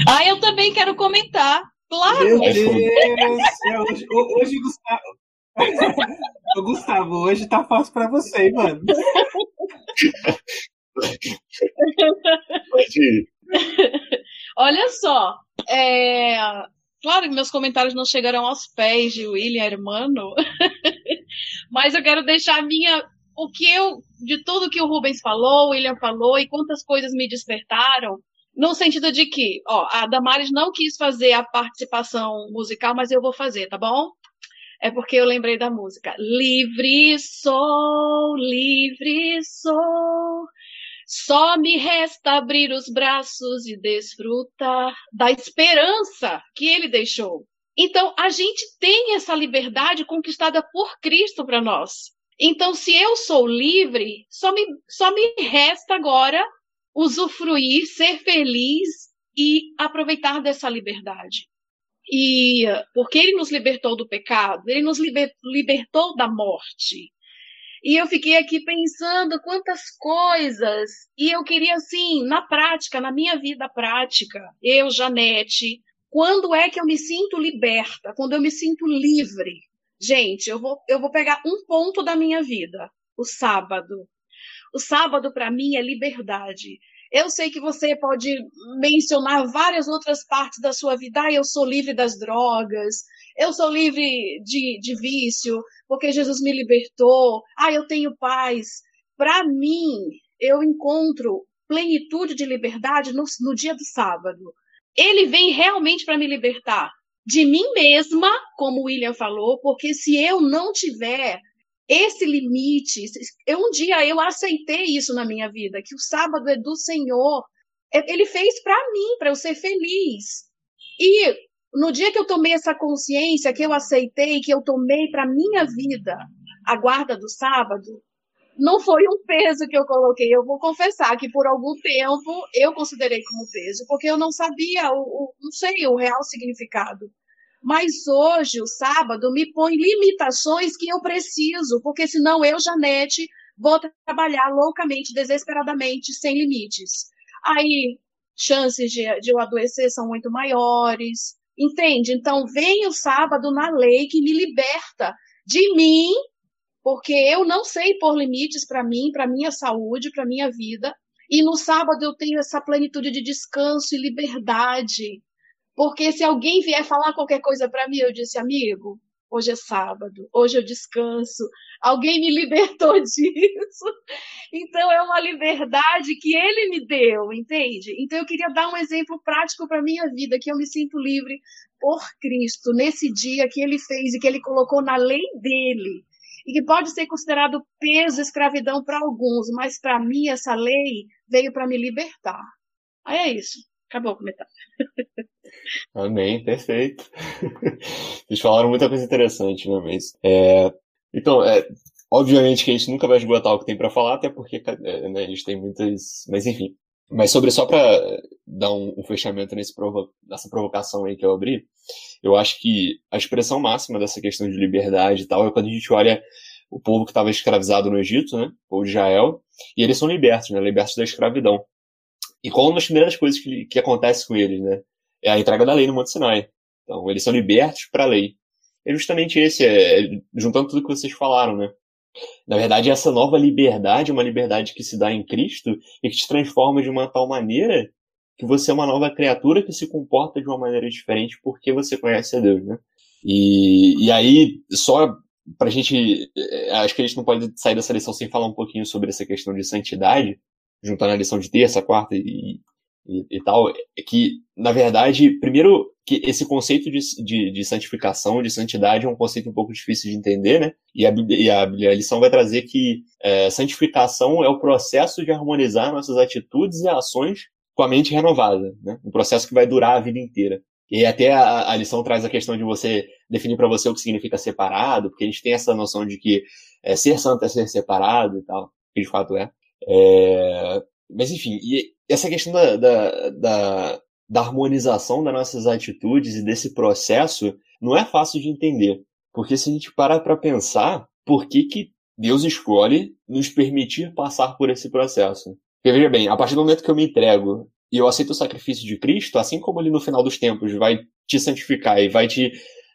Ah, eu também quero comentar. Claro!
Meu Deus! hoje, hoje, Gustavo, [LAUGHS] Ô, Gustavo, hoje tá fácil pra você, hein, mano. [LAUGHS]
Olha só, é... claro que meus comentários não chegarão aos pés de William, hermano, [LAUGHS] mas eu quero deixar a minha, o que eu, de tudo que o Rubens falou, o William falou e quantas coisas me despertaram, no sentido de que, ó, a Damares não quis fazer a participação musical, mas eu vou fazer, tá bom? é porque eu lembrei da música. Livre sou, livre sou. Só me resta abrir os braços e desfrutar da esperança que ele deixou. Então, a gente tem essa liberdade conquistada por Cristo para nós. Então, se eu sou livre, só me, só me resta agora usufruir, ser feliz e aproveitar dessa liberdade. E porque ele nos libertou do pecado, ele nos liber, libertou da morte. E eu fiquei aqui pensando quantas coisas, e eu queria assim, na prática, na minha vida prática, eu, Janete, quando é que eu me sinto liberta? Quando eu me sinto livre? Gente, eu vou, eu vou pegar um ponto da minha vida, o sábado. O sábado para mim é liberdade. Eu sei que você pode mencionar várias outras partes da sua vida. Ah, eu sou livre das drogas, eu sou livre de, de vício, porque Jesus me libertou. Ah, eu tenho paz. Para mim, eu encontro plenitude de liberdade no, no dia do sábado. Ele vem realmente para me libertar de mim mesma, como o William falou, porque se eu não tiver esse limite. Eu, um dia eu aceitei isso na minha vida, que o sábado é do Senhor. É, ele fez para mim, para eu ser feliz. E no dia que eu tomei essa consciência, que eu aceitei, que eu tomei para minha vida a guarda do sábado, não foi um peso que eu coloquei. Eu vou confessar que por algum tempo eu considerei como peso, porque eu não sabia o, o não sei o real significado. Mas hoje, o sábado, me põe limitações que eu preciso, porque senão eu, Janete, vou trabalhar loucamente, desesperadamente, sem limites. Aí, chances de, de eu adoecer são muito maiores, entende? Então, vem o sábado na lei que me liberta de mim, porque eu não sei pôr limites para mim, para minha saúde, para minha vida. E no sábado eu tenho essa plenitude de descanso e liberdade. Porque se alguém vier falar qualquer coisa para mim, eu disse, amigo, hoje é sábado, hoje eu descanso, alguém me [LAUGHS] libertou disso. Então é uma liberdade que ele me deu, entende? Então eu queria dar um exemplo prático para minha vida, que eu me sinto livre por Cristo, nesse dia que ele fez e que ele colocou na lei dele. E que pode ser considerado peso, escravidão para alguns, mas para mim essa lei veio para me libertar. Aí é isso. Acabou o comentário. [LAUGHS]
Amém, perfeito. [LAUGHS] Vocês falaram muita coisa interessante, né? Mas, é... Então, é... obviamente que a gente nunca vai esgotar o que tem para falar, até porque é, né, a gente tem muitas. Mas, enfim. Mas sobre só para dar um, um, fechamento nesse provo... nessa provocação aí que eu abri, eu acho que a expressão máxima dessa questão de liberdade e tal é quando a gente olha o povo que estava escravizado no Egito, né? O povo de Israel, e eles são libertos, né? Libertos da escravidão. E qual uma das primeiras coisas que, que acontece com eles, né? É a entrega da lei no Monte Sinai. Então, eles são libertos para a lei. É justamente esse, é, é, juntando tudo que vocês falaram, né? Na verdade, essa nova liberdade é uma liberdade que se dá em Cristo e que te transforma de uma tal maneira que você é uma nova criatura que se comporta de uma maneira diferente porque você conhece a Deus, né? E, e aí, só pra gente. É, acho que a gente não pode sair dessa lição sem falar um pouquinho sobre essa questão de santidade, juntando a lição de terça, quarta e, e, e, tal, é que, na verdade, primeiro, que esse conceito de, de, de, santificação, de santidade, é um conceito um pouco difícil de entender, né? E a, e a, a lição vai trazer que é, santificação é o processo de harmonizar nossas atitudes e ações com a mente renovada, né? Um processo que vai durar a vida inteira. E até a, a lição traz a questão de você definir para você o que significa separado, porque a gente tem essa noção de que é, ser santo é ser separado e tal, que de fato é. É, mas enfim, e essa questão da, da, da, da harmonização das nossas atitudes e desse processo não é fácil de entender. Porque se a gente parar para pensar, por que, que Deus escolhe nos permitir passar por esse processo? Porque veja bem, a partir do momento que eu me entrego e eu aceito o sacrifício de Cristo, assim como ele no final dos tempos vai te santificar e vai te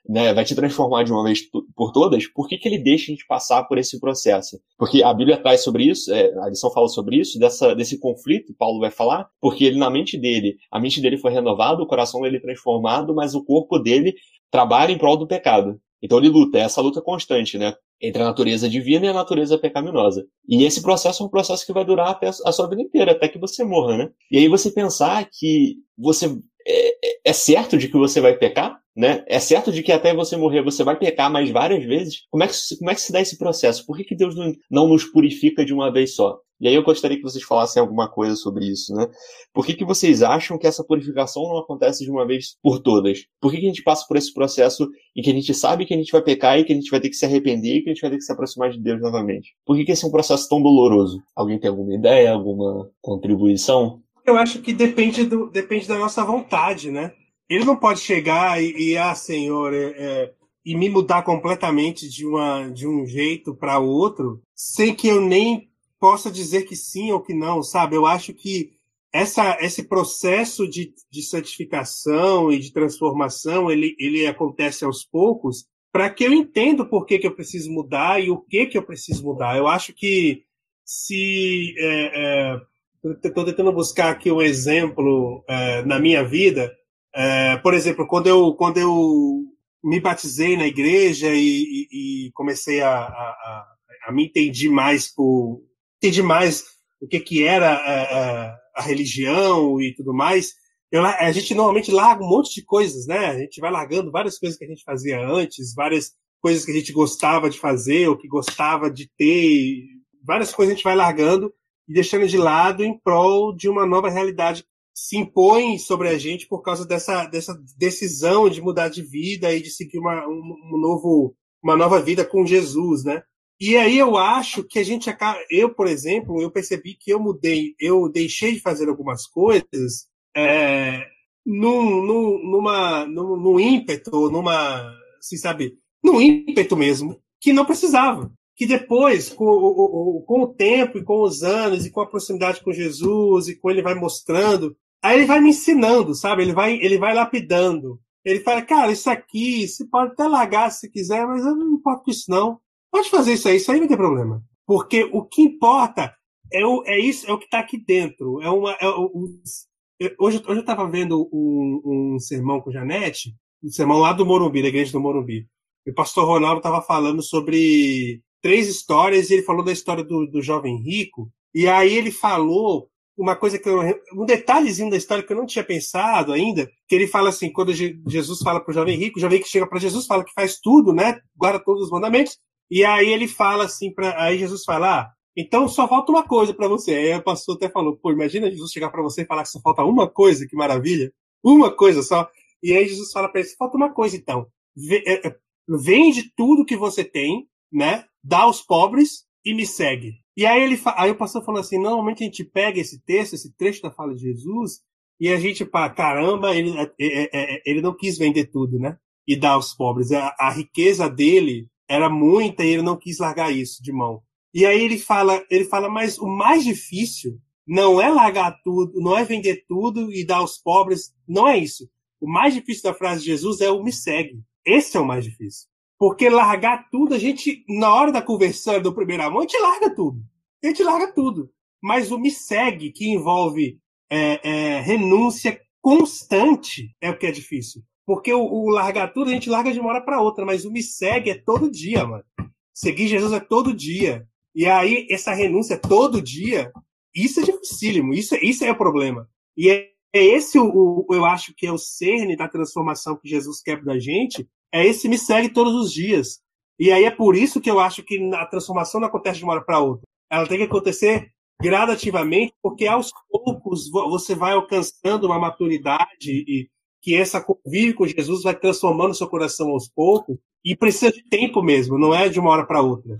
né, vai te transformar de uma vez por todas, por que, que ele deixa a gente passar por esse processo? Porque a Bíblia traz sobre isso, é, a lição fala sobre isso, dessa, desse conflito, Paulo vai falar, porque ele na mente dele, a mente dele foi renovada, o coração dele transformado, mas o corpo dele trabalha em prol do pecado. Então ele luta, é essa luta constante, né? Entre a natureza divina e a natureza pecaminosa. E esse processo é um processo que vai durar até a sua vida inteira, até que você morra, né? E aí você pensar que você é, é, é certo de que você vai pecar, né? É certo de que até você morrer você vai pecar mais várias vezes. Como é que, como é que se dá esse processo? Por que, que Deus não, não nos purifica de uma vez só? E aí eu gostaria que vocês falassem alguma coisa sobre isso, né? Por que, que vocês acham que essa purificação não acontece de uma vez por todas? Por que, que a gente passa por esse processo em que a gente sabe que a gente vai pecar e que a gente vai ter que se arrepender e que a gente vai ter que se aproximar de Deus novamente? Por que, que esse é um processo tão doloroso? Alguém tem alguma ideia, alguma contribuição?
Eu acho que depende, do, depende da nossa vontade, né? Ele não pode chegar e, e ah, Senhor, é, é, e me mudar completamente de, uma, de um jeito para outro, sem que eu nem possa dizer que sim ou que não, sabe? Eu acho que essa, esse processo de, de santificação e de transformação, ele, ele acontece aos poucos, para que eu entenda por que, que eu preciso mudar e o que, que eu preciso mudar. Eu acho que se. Estou é, é, tentando buscar aqui um exemplo é, na minha vida. É, por exemplo, quando eu, quando eu me batizei na igreja e, e, e comecei a, a, a, me entender mais por, entendi mais o que, que era a, a, a religião e tudo mais. Eu, a gente normalmente larga um monte de coisas, né? A gente vai largando várias coisas que a gente fazia antes, várias coisas que a gente gostava de fazer ou que gostava de ter, várias coisas a gente vai largando e deixando de lado em prol de uma nova realidade que se impõe sobre a gente por causa dessa, dessa decisão de mudar de vida e de seguir uma, um, um novo, uma nova vida com Jesus, né? E aí eu acho que a gente acaba. Eu, por exemplo, eu percebi que eu mudei, eu deixei de fazer algumas coisas é, num, num, numa, num, num ímpeto, numa. Assim, sabe? Num ímpeto mesmo, que não precisava. Que depois, com o, com o tempo e com os anos, e com a proximidade com Jesus, e com ele vai mostrando, aí ele vai me ensinando, sabe? Ele vai, ele vai lapidando. Ele fala, cara, isso aqui, você pode até largar se quiser, mas eu não importo com isso, não Pode fazer isso aí, isso aí não tem problema. Porque o que importa é, o, é isso, é o que está aqui dentro. É uma, é hoje, hoje eu estava vendo um, um sermão com Janete, um sermão lá do Morumbi, da igreja do Morumbi. E o pastor Ronaldo estava falando sobre três histórias, e ele falou da história do, do jovem rico, e aí ele falou uma coisa que eu, um detalhezinho da história que eu não tinha pensado ainda, que ele fala assim, quando Jesus fala para o jovem rico, o jovem que chega para Jesus fala que faz tudo, né, guarda todos os mandamentos, e aí ele fala assim, para aí Jesus fala, ah, então só falta uma coisa para você. Aí o pastor até falou, pô, imagina Jesus chegar para você e falar que só falta uma coisa, que maravilha. Uma coisa só. E aí Jesus fala para ele, falta uma coisa então. É, vende tudo que você tem, né? Dá aos pobres e me segue. E aí ele aí o pastor falou assim, normalmente a gente pega esse texto, esse trecho da fala de Jesus, e a gente, pá, caramba, ele, é, ele não quis vender tudo, né? E dar aos pobres. A, a riqueza dele era muita e ele não quis largar isso de mão. E aí ele fala, ele fala, mas o mais difícil não é largar tudo, não é vender tudo e dar aos pobres, não é isso. O mais difícil da frase de Jesus é o me segue. Esse é o mais difícil. Porque largar tudo, a gente, na hora da conversão do primeiro amor, a gente larga tudo. A gente larga tudo. Mas o me segue, que envolve é, é, renúncia constante, é o que é difícil. Porque o, o, largar tudo a gente larga de uma hora para outra, mas o me segue é todo dia, mano. Seguir Jesus é todo dia. E aí, essa renúncia é todo dia, isso é dificílimo, isso, isso é o problema. E é, é esse o, o, eu acho que é o cerne da transformação que Jesus quer da gente, é esse me segue todos os dias. E aí é por isso que eu acho que a transformação não acontece de uma hora para outra. Ela tem que acontecer gradativamente, porque aos poucos você vai alcançando uma maturidade e, que essa convívio com Jesus vai transformando seu coração aos poucos e precisa de tempo mesmo, não é de uma hora para outra.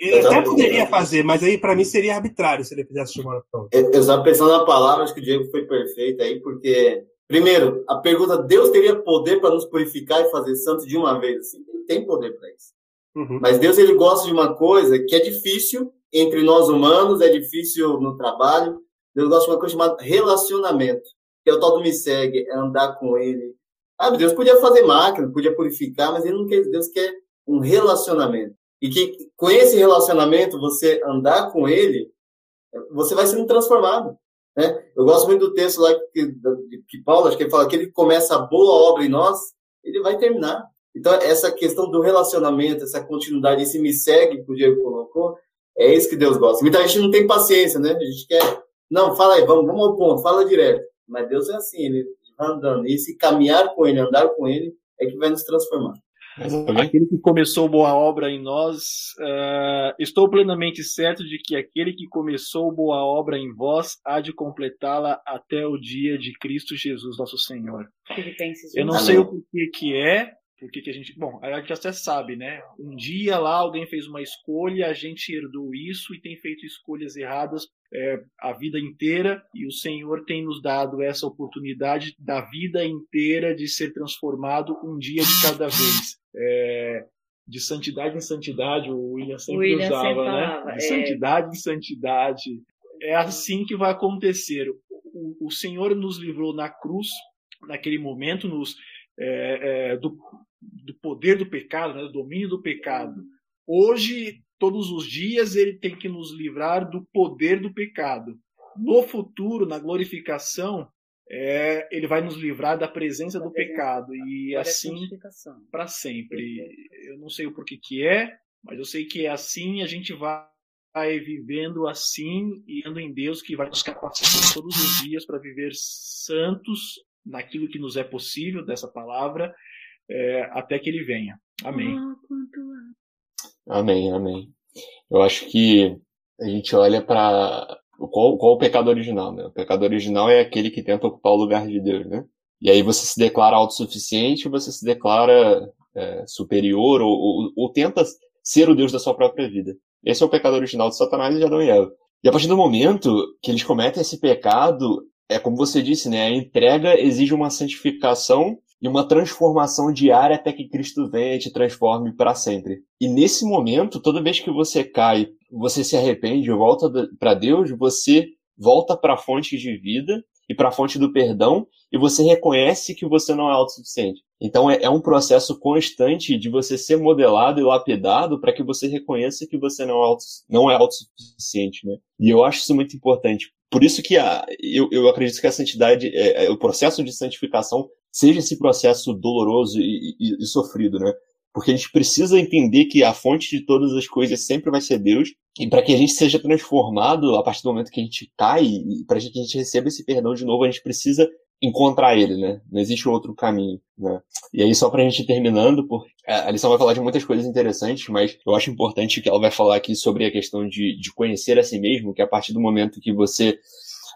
Ele até poderia fazer, mas aí para mim seria arbitrário se ele fizesse de uma hora para outra.
Eu estava pensando na palavra, acho que o Diego foi perfeito aí, porque primeiro, a pergunta Deus teria poder para nos purificar e fazer santos de uma vez assim? Ele tem poder para isso. Uhum. Mas Deus ele gosta de uma coisa que é difícil entre nós humanos, é difícil no trabalho. Deus gosta de uma coisa chamada relacionamento que é o tal do me segue, é andar com ele. Ah, Deus podia fazer máquina, podia purificar, mas ele não quer, Deus quer um relacionamento. E que com esse relacionamento, você andar com ele, você vai sendo transformado. Né? Eu gosto muito do texto lá que, que Paulo, acho que ele fala que ele começa a boa obra em nós, ele vai terminar. Então, essa questão do relacionamento, essa continuidade, esse me segue que o Diego colocou, é isso que Deus gosta. Muita gente não tem paciência, né? A gente quer, não, fala aí, vamos, vamos ao ponto, fala direto. Mas Deus é assim, ele andando. E esse caminhar com ele, andar com ele, é que vai nos transformar.
Aquele que começou boa obra em nós, uh, estou plenamente certo de que aquele que começou boa obra em vós há de completá-la até o dia de Cristo Jesus, nosso Senhor. Eu não sei o porquê que é, porque que a gente. Bom, a gente até sabe, né? Um dia lá alguém fez uma escolha, a gente herdou isso e tem feito escolhas erradas é, a vida inteira, e o Senhor tem nos dado essa oportunidade da vida inteira de ser transformado um dia de cada vez. É, de santidade em santidade, o William sempre William usava, sempre né? De é... santidade em santidade. É assim que vai acontecer. O, o Senhor nos livrou na cruz, naquele momento, nos, é, é, do, do poder do pecado, né, do domínio do pecado. Hoje, todos os dias, ele tem que nos livrar do poder do pecado. No futuro, na glorificação, é, ele vai nos livrar da presença do pecado e assim para sempre. Eu não sei o porquê que é, mas eu sei que é assim. A gente vai vivendo assim e indo em Deus que vai nos capacitar todos os dias para viver santos naquilo que nos é possível dessa palavra é, até que ele venha. Amém.
Amém, amém. Eu acho que a gente olha para qual, o pecado original, né? O pecado original é aquele que tenta ocupar o lugar de Deus, né? E aí você se declara autossuficiente, você se declara é, superior ou, ou, ou, tenta ser o Deus da sua própria vida. Esse é o pecado original de Satanás e de Adão e Eva. E a partir do momento que eles cometem esse pecado, é como você disse, né? A entrega exige uma santificação e uma transformação diária até que Cristo venha e te transforme para sempre. E nesse momento, toda vez que você cai, você se arrepende, volta para Deus, você volta para a fonte de vida e para a fonte do perdão e você reconhece que você não é autossuficiente. Então é, é um processo constante de você ser modelado e lapidado para que você reconheça que você não é, auto, não é autossuficiente, né? E eu acho isso muito importante. Por isso que a, eu, eu acredito que a santidade, é, é, o processo de santificação seja esse processo doloroso e, e, e sofrido, né? Porque a gente precisa entender que a fonte de todas as coisas sempre vai ser Deus. E para que a gente seja transformado a partir do momento que a gente cai, e para que a gente receba esse perdão de novo, a gente precisa encontrar ele, né? Não existe outro caminho, né? E aí, só pra gente ir terminando, porque a lição vai falar de muitas coisas interessantes, mas eu acho importante que ela vai falar aqui sobre a questão de, de conhecer a si mesmo, que a partir do momento que você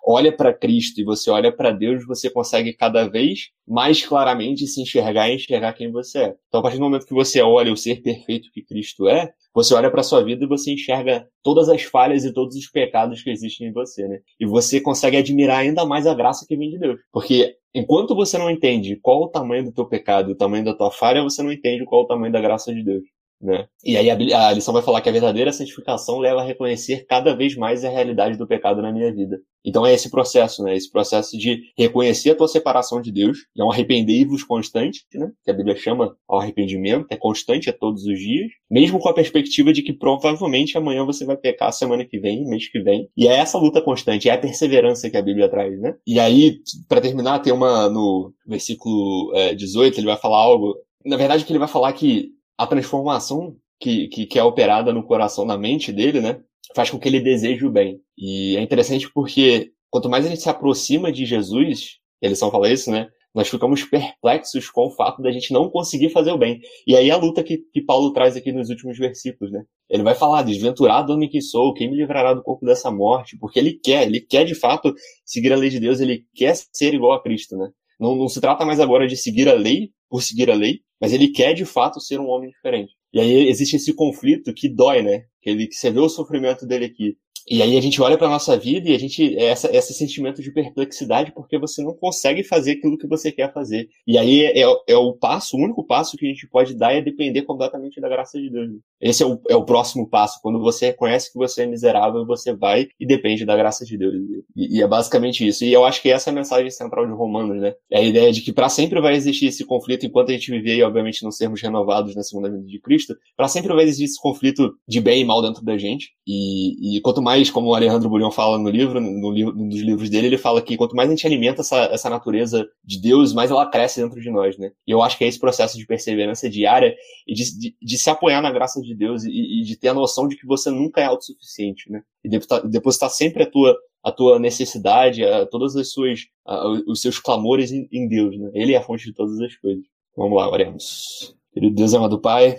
olha para Cristo e você olha para Deus, você consegue cada vez mais claramente se enxergar e enxergar quem você é. Então, a partir do momento que você olha o ser perfeito que Cristo é, você olha para sua vida e você enxerga todas as falhas e todos os pecados que existem em você, né? E você consegue admirar ainda mais a graça que vem de Deus. Porque enquanto você não entende qual o tamanho do teu pecado o tamanho da tua falha, você não entende qual o tamanho da graça de Deus. Né? E aí a, a, lição vai falar que a verdadeira santificação leva a reconhecer cada vez mais a realidade do pecado na minha vida. Então é esse processo, né? Esse processo de reconhecer a tua separação de Deus, é um arrependei-vos constante, né? Que a Bíblia chama ao arrependimento, é constante, é todos os dias, mesmo com a perspectiva de que provavelmente amanhã você vai pecar semana que vem, mês que vem. E é essa luta constante, é a perseverança que a Bíblia traz, né? E aí, para terminar, tem uma no versículo é, 18, ele vai falar algo. Na verdade, que ele vai falar que a transformação que, que, que é operada no coração, na mente dele, né? Faz com que ele deseje o bem. E é interessante porque quanto mais a gente se aproxima de Jesus, eles só fala isso, né? Nós ficamos perplexos com o fato da gente não conseguir fazer o bem. E aí a luta que, que Paulo traz aqui nos últimos versículos, né? Ele vai falar, desventurado homem que sou, quem me livrará do corpo dessa morte? Porque ele quer, ele quer de fato seguir a lei de Deus, ele quer ser igual a Cristo, né? Não, não se trata mais agora de seguir a lei por seguir a lei, mas ele quer de fato ser um homem diferente. E aí existe esse conflito que dói, né? Que ele que você vê o sofrimento dele aqui. E aí a gente olha para nossa vida e a gente é essa esse sentimento de perplexidade porque você não consegue fazer aquilo que você quer fazer. E aí é, é, é o passo, o único passo que a gente pode dar é depender completamente da graça de Deus. Esse é o, é o próximo passo, quando você reconhece que você é miserável, você vai e depende da graça de Deus. E, e é basicamente isso. E eu acho que essa é a mensagem central de Romanos, né? É a ideia de que para sempre vai existir esse conflito enquanto a gente viver e obviamente não sermos renovados na segunda vinda de Cristo, para sempre vai existir esse conflito de bem e mal dentro da gente. E, e quanto mais mais, como o Alejandro Bulhão fala no livro, no livro, num dos livros dele, ele fala que quanto mais a gente alimenta essa, essa natureza de Deus, mais ela cresce dentro de nós, né? E eu acho que é esse processo de perseverança diária e de, de, de se apoiar na graça de Deus e, e, de ter a noção de que você nunca é autossuficiente, né? E depositar, depositar sempre a tua, a tua necessidade, a, todas as suas, a, os seus clamores em, em Deus, né? Ele é a fonte de todas as coisas. Vamos lá, oremos. Querido Deus amado Pai,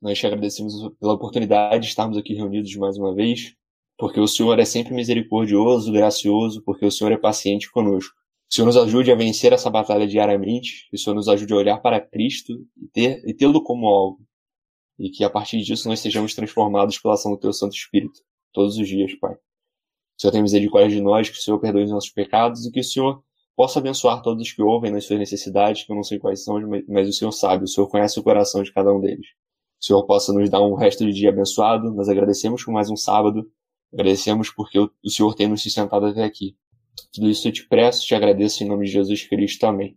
nós te agradecemos pela oportunidade de estarmos aqui reunidos mais uma vez, porque o Senhor é sempre misericordioso, gracioso, porque o Senhor é paciente conosco. O Senhor nos ajude a vencer essa batalha diariamente, que o Senhor nos ajude a olhar para Cristo e, tê-lo como alvo. E que a partir disso nós sejamos transformados pela ação do Teu Santo Espírito, todos os dias, Pai. O Senhor tenha misericórdia de nós, que o Senhor perdoe os nossos pecados e que o Senhor possa abençoar todos que ouvem nas suas necessidades, que eu não sei quais são, mas o Senhor sabe, o Senhor conhece o coração de cada um deles. O Senhor possa nos dar um resto de dia abençoado. Nós agradecemos por mais um sábado. Agradecemos porque o Senhor tem nos sustentado até aqui. Tudo isso eu te peço, te agradeço em nome de Jesus Cristo. Amém.